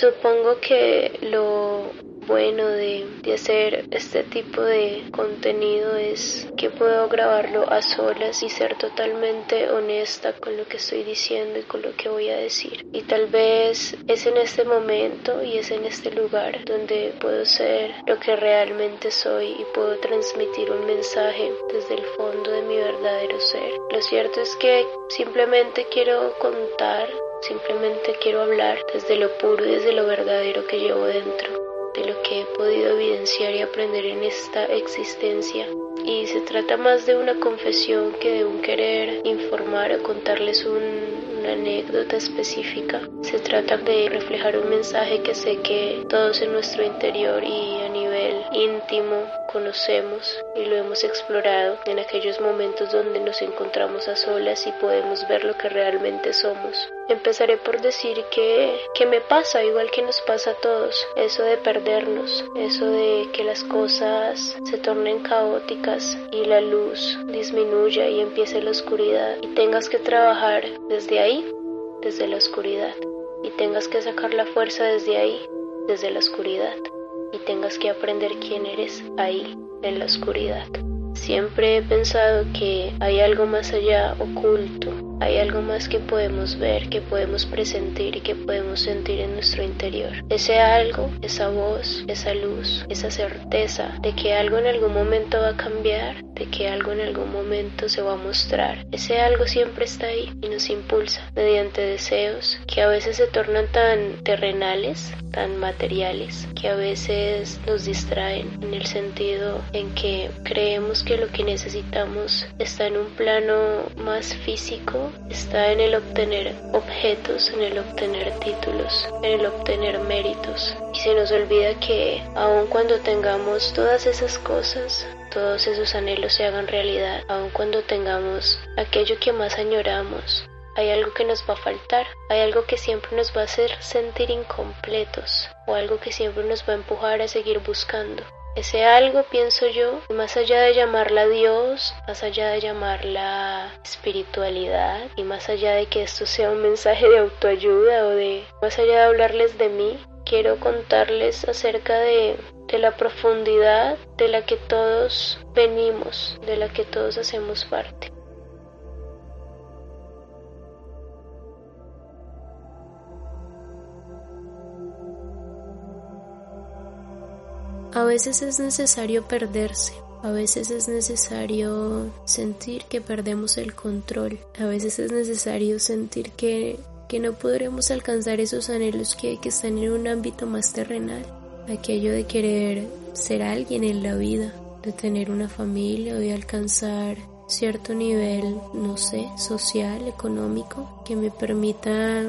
Supongo que lo bueno de, de, hacer este tipo de contenido es que puedo grabarlo a solas y ser totalmente honesta con lo que estoy diciendo y con lo que voy a decir. Y tal vez es en este momento y es en este lugar donde puedo ser lo que realmente soy y puedo transmitir un mensaje desde el fondo de mi verdadero ser. Lo cierto es que simplemente quiero contar Simplemente quiero hablar desde lo puro y desde lo verdadero que llevo dentro, de lo que he podido evidenciar y aprender en esta existencia. Y se trata más de una confesión que de un querer informar o contarles un, una anécdota específica. Se trata de reflejar un mensaje que sé que todos en nuestro interior y a nivel íntimo conocemos y lo hemos explorado en aquellos momentos donde nos encontramos a solas y podemos ver lo que realmente somos. Empezaré por decir que, que me pasa igual que nos pasa a todos, eso de perdernos, eso de que las cosas se tornen caóticas y la luz disminuya y empiece la oscuridad y tengas que trabajar desde ahí, desde la oscuridad, y tengas que sacar la fuerza desde ahí, desde la oscuridad y tengas que aprender quién eres ahí, en la oscuridad. Siempre he pensado que hay algo más allá oculto, hay algo más que podemos ver, que podemos presentir y que podemos sentir en nuestro interior. Ese algo, esa voz, esa luz, esa certeza de que algo en algún momento va a cambiar, de que algo en algún momento se va a mostrar. Ese algo siempre está ahí y nos impulsa mediante deseos que a veces se tornan tan terrenales, tan materiales, que a veces nos distraen en el sentido en que creemos que lo que necesitamos está en un plano más físico, está en el obtener objetos, en el obtener títulos, en el obtener méritos. Y se nos olvida que aun cuando tengamos todas esas cosas, todos esos anhelos se hagan realidad, aun cuando tengamos aquello que más añoramos, hay algo que nos va a faltar, hay algo que siempre nos va a hacer sentir incompletos o algo que siempre nos va a empujar a seguir buscando. Ese algo, pienso yo, más allá de llamarla Dios, más allá de llamarla espiritualidad y más allá de que esto sea un mensaje de autoayuda o de, más allá de hablarles de mí, quiero contarles acerca de, de la profundidad de la que todos venimos, de la que todos hacemos parte. A veces es necesario perderse, a veces es necesario sentir que perdemos el control, a veces es necesario sentir que, que no podremos alcanzar esos anhelos que, que están en un ámbito más terrenal, aquello de querer ser alguien en la vida, de tener una familia o de alcanzar cierto nivel, no sé, social, económico, que me permita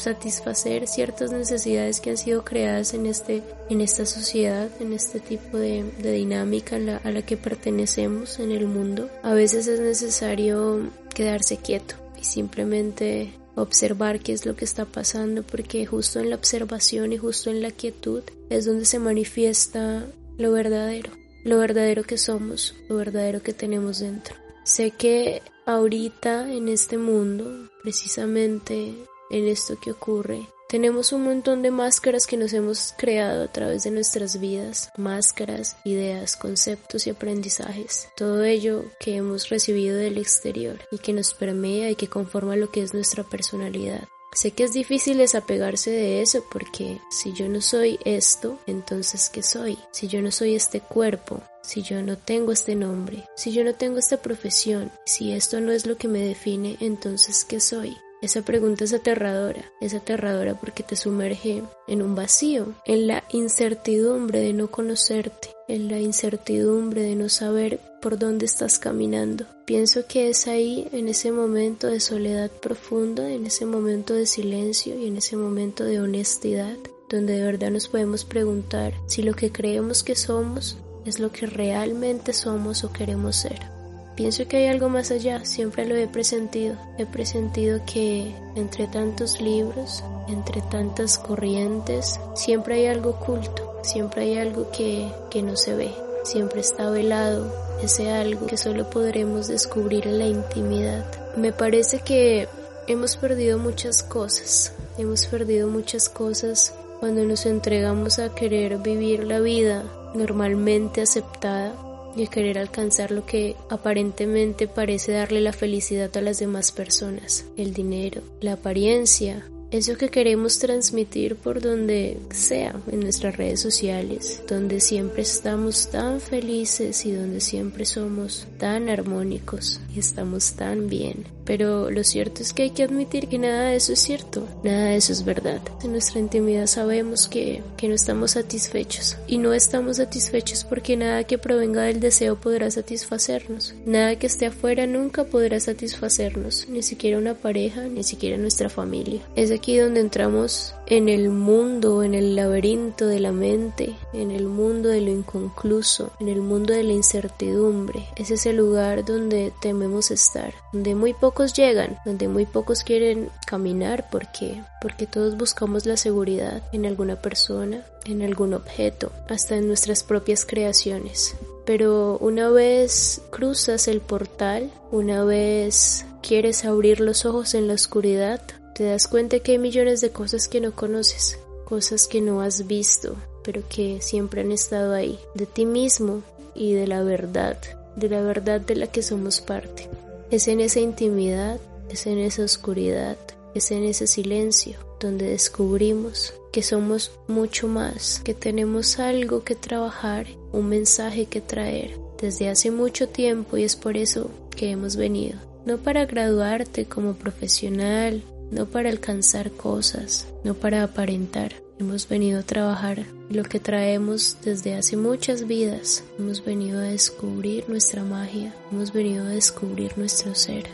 satisfacer ciertas necesidades que han sido creadas en este en esta sociedad en este tipo de, dinámica a la que pertenecemos en el mundo. A veces es necesario quedarse quieto y simplemente observar qué es lo que está pasando porque justo en la observación y justo en la quietud es donde se manifiesta lo verdadero lo verdadero que somos lo verdadero que tenemos dentro. Sé que ahorita en este mundo precisamente en esto que ocurre. Tenemos un montón de máscaras que nos hemos creado a través de nuestras vidas, máscaras, ideas, conceptos y aprendizajes, todo ello que hemos recibido del exterior y que nos permea y que conforma lo que es nuestra personalidad. Sé que es difícil desapegarse de eso porque si yo no soy esto, entonces ¿qué soy? Si yo no soy este cuerpo, si yo no tengo este nombre, si yo no tengo esta profesión, si esto no es lo que me define, entonces ¿qué soy? Esa pregunta es aterradora, es aterradora porque te sumerge en un vacío, en la incertidumbre de no conocerte, en la incertidumbre de no saber por dónde estás caminando. Pienso que es ahí, en ese momento de soledad profunda, en ese momento de silencio y en ese momento de honestidad, donde de verdad nos podemos preguntar si lo que creemos que somos es lo que realmente somos o queremos ser. Pienso que hay algo más allá, siempre lo he presentido. He presentido que entre tantos libros, entre tantas corrientes, siempre hay algo oculto, siempre hay algo que, que no se ve, siempre está velado, ese algo que solo podremos descubrir en la intimidad. Me parece que hemos perdido muchas cosas, hemos perdido muchas cosas cuando nos entregamos a querer vivir la vida normalmente aceptada y a querer alcanzar lo que aparentemente parece darle la felicidad a las demás personas, el dinero, la apariencia, eso que queremos transmitir por donde sea, en nuestras redes sociales, donde siempre estamos tan felices y donde siempre somos tan armónicos y estamos tan bien. Pero lo cierto es que hay que admitir que nada de eso es cierto, nada de eso es verdad. En nuestra intimidad sabemos que, que no estamos satisfechos y no estamos satisfechos porque nada que provenga del deseo podrá satisfacernos. Nada que esté afuera nunca podrá satisfacernos, ni siquiera una pareja, ni siquiera nuestra familia. Es aquí donde entramos en el mundo, en el laberinto de la mente, en el mundo de lo inconcluso, en el mundo de la incertidumbre. Es ese lugar donde tememos estar, donde muy pocos llegan, donde muy pocos quieren caminar porque porque todos buscamos la seguridad en alguna persona, en algún objeto, hasta en nuestras propias creaciones. Pero una vez cruzas el portal, una vez quieres abrir los ojos en la oscuridad, te das cuenta que hay millones de cosas que no conoces, cosas que no has visto, pero que siempre han estado ahí, de ti mismo y de la verdad, de la verdad de la que somos parte. Es en esa intimidad, es en esa oscuridad, es en ese silencio donde descubrimos que somos mucho más, que tenemos algo que trabajar, un mensaje que traer desde hace mucho tiempo y es por eso que hemos venido. No para graduarte como profesional, no para alcanzar cosas, no para aparentar. Hemos venido a trabajar lo que traemos desde hace muchas vidas. Hemos venido a descubrir nuestra magia, hemos venido a descubrir nuestro ser.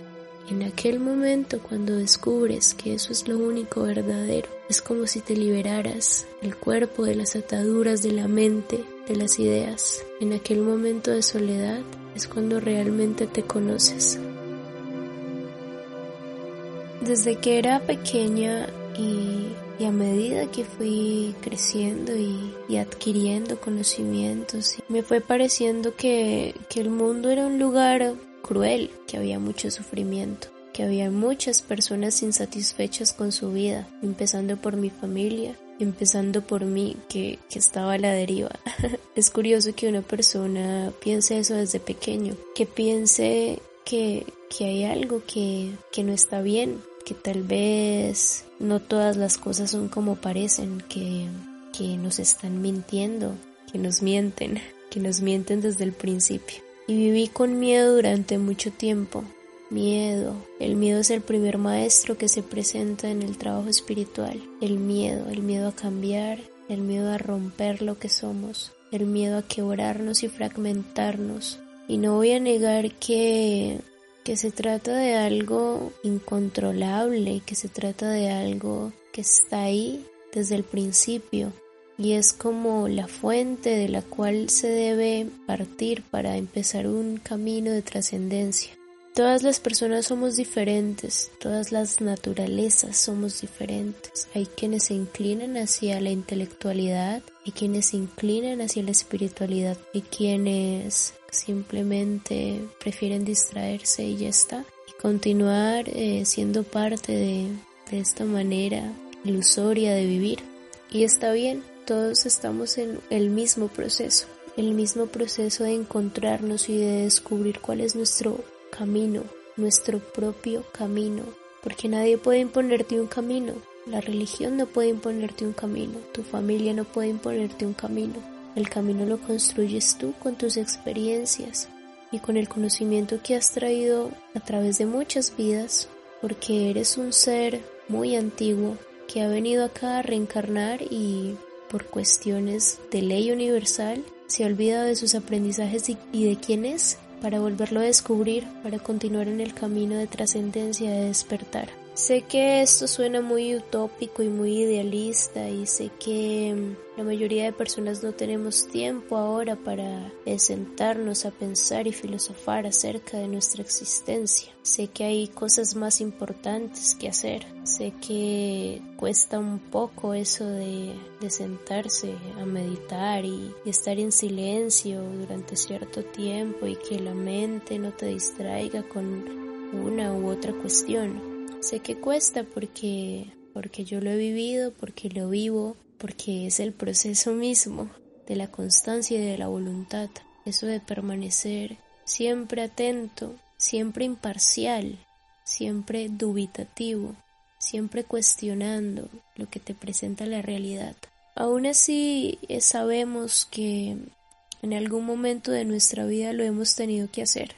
En aquel momento cuando descubres que eso es lo único verdadero, es como si te liberaras el cuerpo de las ataduras de la mente, de las ideas. En aquel momento de soledad es cuando realmente te conoces, desde que era pequeña y, a medida que fui creciendo y, adquiriendo conocimientos, me fue pareciendo que, el mundo era un lugar cruel, que había mucho sufrimiento que había muchas personas insatisfechas con su vida, empezando por mi familia, empezando por mí, que, estaba a la deriva. es curioso que una persona piense eso desde pequeño, que piense que, hay algo que no está bien, que tal vez no todas las cosas son como parecen, que, que nos están mintiendo, que nos mienten, que nos mienten desde el principio. Y viví con miedo durante mucho tiempo. Miedo. El miedo es el primer maestro que se presenta en el trabajo espiritual. El miedo, el miedo a cambiar, el miedo a romper lo que somos, el miedo a quebrarnos y fragmentarnos. Y no voy a negar que que se trata de algo incontrolable, que se trata de algo que está ahí desde el principio y es como la fuente de la cual se debe partir para empezar un camino de trascendencia. Todas las personas somos diferentes, todas las naturalezas somos diferentes. Hay quienes se inclinan hacia la intelectualidad, hay quienes se inclinan hacia la espiritualidad, hay quienes simplemente prefieren distraerse y ya está. Y continuar eh, siendo parte de, de esta manera ilusoria de vivir. Y está bien, todos estamos en el mismo proceso, el mismo proceso de encontrarnos y de descubrir cuál es nuestro camino, nuestro propio camino, porque nadie puede imponerte un camino, la religión no puede imponerte un camino, tu familia no puede imponerte un camino, el camino lo construyes tú con tus experiencias y con el conocimiento que has traído a través de muchas vidas, porque eres un ser muy antiguo que ha venido acá a reencarnar y por cuestiones de ley universal se ha olvidado de sus aprendizajes y de quién es para volverlo a descubrir, para continuar en el camino de trascendencia de despertar. Sé que esto suena muy utópico y muy idealista y sé que mm, la mayoría de personas no tenemos tiempo ahora para sentarnos a pensar y filosofar acerca de nuestra existencia. Sé que hay cosas más importantes que hacer. Sé que cuesta un poco eso de, sentarse a meditar y, y estar en silencio durante cierto tiempo y que la mente no te distraiga con una u otra cuestión. Sé que cuesta porque, porque yo lo he vivido, porque lo vivo, porque es el proceso mismo de la constancia y de la voluntad, eso de permanecer siempre atento, siempre imparcial, siempre dubitativo, siempre cuestionando lo que te presenta la realidad. Aún así eh, sabemos que en algún momento de nuestra vida lo hemos tenido que hacer.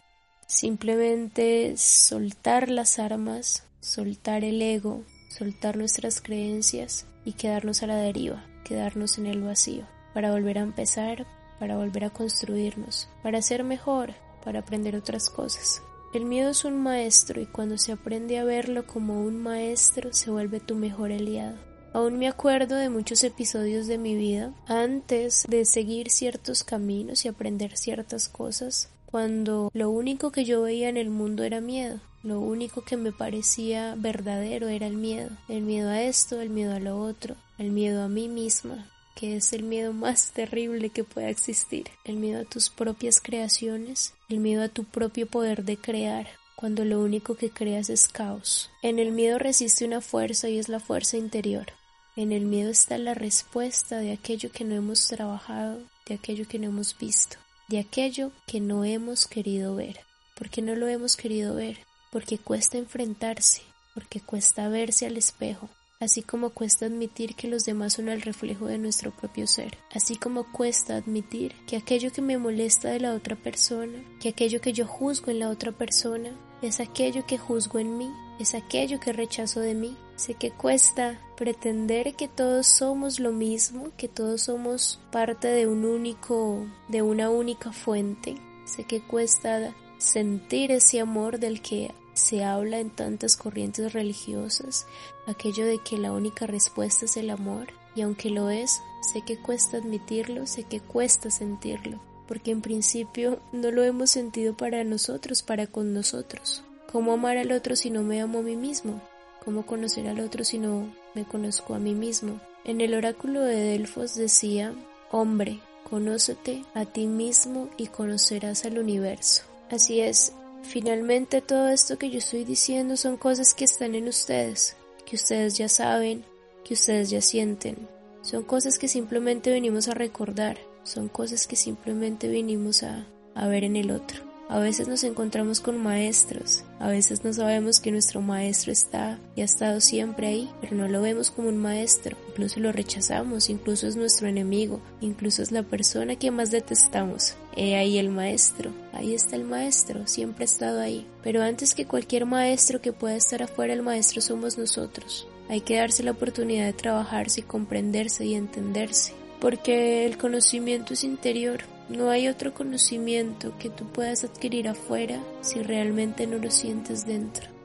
Simplemente soltar las armas, soltar el ego, soltar nuestras creencias y quedarnos a la deriva, quedarnos en el vacío, para volver a empezar, para volver a construirnos, para ser mejor, para aprender otras cosas. El miedo es un maestro y cuando se aprende a verlo como un maestro se vuelve tu mejor aliado. Aún me acuerdo de muchos episodios de mi vida antes de seguir ciertos caminos y aprender ciertas cosas, cuando lo único que yo veía en el mundo era miedo. Lo único que me parecía verdadero era el miedo. El miedo a esto, el miedo a lo otro, el miedo a mí misma, que es el miedo más terrible que pueda existir. El miedo a tus propias creaciones, el miedo a tu propio poder de crear, cuando lo único que creas es caos. En el miedo resiste una fuerza y es la fuerza interior. En el miedo está la respuesta de aquello que no hemos trabajado, de aquello que no hemos visto, de aquello que no hemos querido ver. ¿Por qué no lo hemos querido ver? porque cuesta enfrentarse, porque cuesta verse al espejo, así como cuesta admitir que los demás son el reflejo de nuestro propio ser, así como cuesta admitir que aquello que me molesta de la otra persona, que aquello que yo juzgo en la otra persona, es aquello que juzgo en mí, es aquello que rechazo de mí. Sé que cuesta pretender que todos somos lo mismo, que todos somos parte de un único, de una única fuente. Sé que cuesta sentir ese amor del que se habla en tantas corrientes religiosas, aquello de que la única respuesta es el amor, y aunque lo es, sé que cuesta admitirlo, sé que cuesta sentirlo, porque en principio no lo hemos sentido para nosotros, para con nosotros. ¿Cómo amar al otro si no me amo a mí mismo? ¿Cómo conocer al otro si no me conozco a mí mismo? En el oráculo de Delfos decía, hombre, conócete a ti mismo y conocerás al universo. Así es, finalmente todo esto que yo estoy diciendo son cosas que están en ustedes, que ustedes ya saben, que ustedes ya sienten. Son cosas que simplemente venimos a recordar, son cosas que simplemente venimos a, a ver en el otro. A veces nos encontramos con maestros, a veces no sabemos que nuestro maestro está y ha estado siempre ahí, pero no lo vemos como un maestro, incluso lo rechazamos, incluso es nuestro enemigo, incluso es la persona que más detestamos. He ahí el maestro, ahí está el maestro, siempre ha estado ahí. Pero antes que cualquier maestro que pueda estar afuera, el maestro somos nosotros. Hay que darse la oportunidad de trabajarse y comprenderse y entenderse, porque el conocimiento es interior, no hay otro conocimiento que tú puedas adquirir afuera si realmente no lo sientes dentro.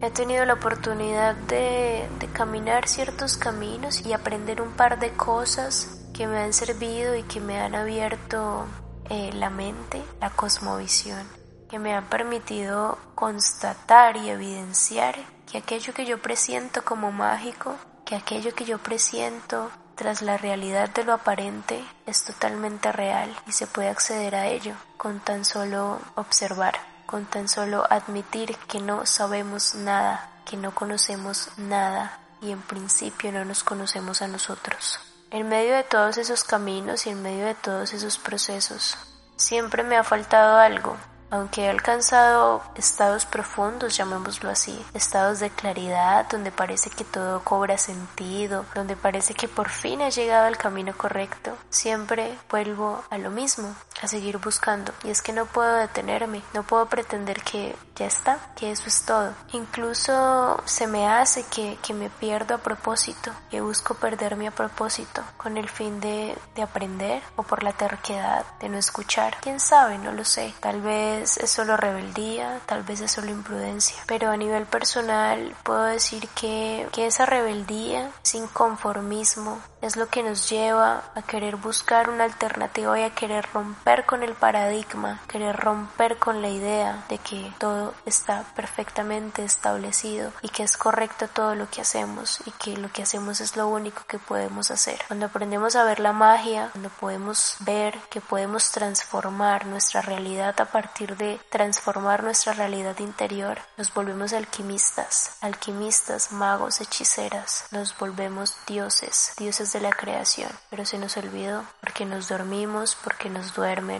He tenido la oportunidad de, caminar ciertos caminos y aprender un par de cosas que me han servido y que me han abierto eh, la mente, la cosmovisión, que me han permitido constatar y evidenciar que aquello que yo presiento como mágico, que aquello que yo presiento tras la realidad de lo aparente es totalmente real y se puede acceder a ello con tan solo observar, con tan solo admitir que no sabemos nada, que no conocemos nada y en principio no nos conocemos a nosotros. En medio de todos esos caminos y en medio de todos esos procesos, siempre me ha faltado algo, aunque he alcanzado estados profundos, llamémoslo así, estados de claridad, donde parece que todo cobra sentido, donde parece que por fin he llegado al camino correcto, siempre vuelvo a lo mismo, a seguir buscando. Y es que no puedo detenerme, no puedo pretender que ya está, que eso es todo. Incluso se me hace que, que me pierdo a propósito, que busco perderme a propósito, con el fin de, de aprender o por la terquedad de no escuchar. Quién sabe, no lo sé. Tal vez es solo rebeldía, tal vez es solo imprudencia. Pero a nivel personal puedo decir que, que esa rebeldía, ese inconformismo, es lo que nos lleva a querer buscar una alternativa y a querer romper con el paradigma, querer romper con la idea de que todo está perfectamente establecido y que es correcto todo lo que hacemos y que lo que hacemos es lo único que podemos hacer. Cuando aprendemos a ver la magia, cuando podemos ver que podemos transformar nuestra realidad a partir de transformar nuestra realidad interior, nos volvemos alquimistas, alquimistas, magos, hechiceras, nos volvemos dioses, dioses de la creación, pero se nos olvidó porque nos dormimos, porque nos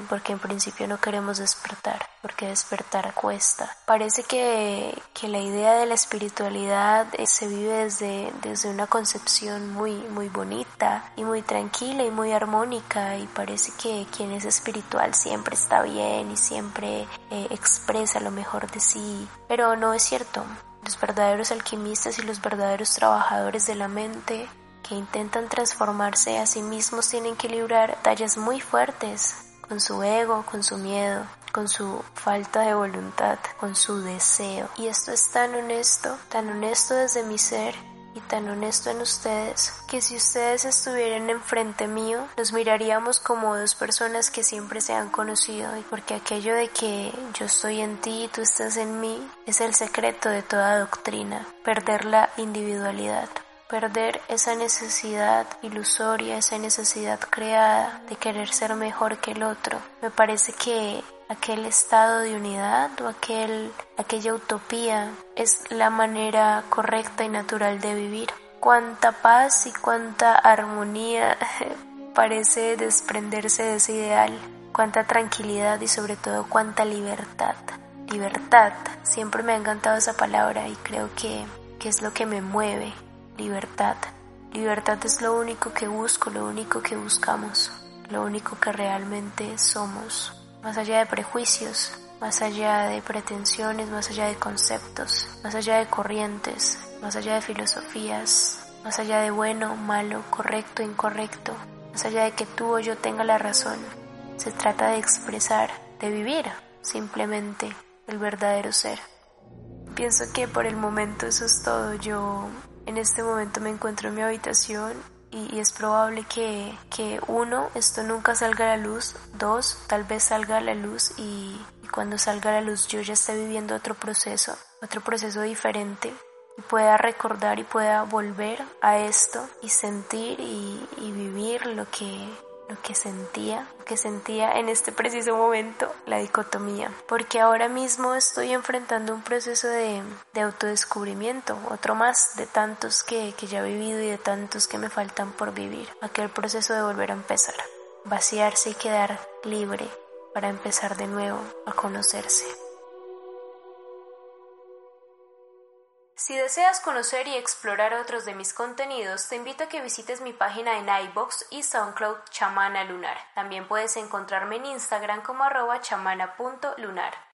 porque en principio no queremos despertar, porque despertar cuesta. Parece que, que la idea de la espiritualidad eh, se vive desde, desde una concepción muy, muy bonita y muy tranquila y muy armónica y parece que quien es espiritual siempre está bien y siempre eh, expresa lo mejor de sí, pero no es cierto. Los verdaderos alquimistas y los verdaderos trabajadores de la mente que intentan transformarse a sí mismos tienen que librar tallas muy fuertes con su ego, con su miedo, con su falta de voluntad, con su deseo. Y esto es tan honesto, tan honesto desde mi ser y tan honesto en ustedes que si ustedes estuvieran enfrente mío nos miraríamos como dos personas que siempre se han conocido y porque aquello de que yo estoy en ti y tú estás en mí es el secreto de toda doctrina, perder la individualidad perder esa necesidad ilusoria, esa necesidad creada de querer ser mejor que el otro. Me parece que aquel estado de unidad o aquel, aquella utopía es la manera correcta y natural de vivir. Cuánta paz y cuánta armonía parece desprenderse de ese ideal, cuánta tranquilidad y sobre todo cuánta libertad. Libertad, siempre me ha encantado esa palabra y creo que, que es lo que me mueve, libertad. Libertad es lo único que busco, lo único que buscamos, lo único que realmente somos. Más allá de prejuicios, más allá de pretensiones, más allá de conceptos, más allá de corrientes, más allá de filosofías, más allá de bueno, malo, correcto, incorrecto, más allá de que tú o yo tenga la razón. Se trata de expresar, de vivir simplemente el verdadero ser. Pienso que por el momento eso es todo. Yo en este momento me encuentro en mi habitación y, es probable que, que, uno, esto nunca salga a la luz, dos, tal vez salga a la luz y, cuando salga a la luz yo ya esté viviendo otro proceso, otro proceso diferente y pueda recordar y pueda volver a esto y sentir y, y vivir lo que, lo que sentía, lo que sentía en este preciso momento, la dicotomía, porque ahora mismo estoy enfrentando un proceso de, de autodescubrimiento, otro más de tantos que, que ya he vivido y de tantos que me faltan por vivir, aquel proceso de volver a empezar, vaciarse y quedar libre para empezar de nuevo a conocerse. Si deseas conocer y explorar otros de mis contenidos, te invito a que visites mi página en iBox y SoundCloud Chamana Lunar. También puedes encontrarme en Instagram como arroba chamana.lunar.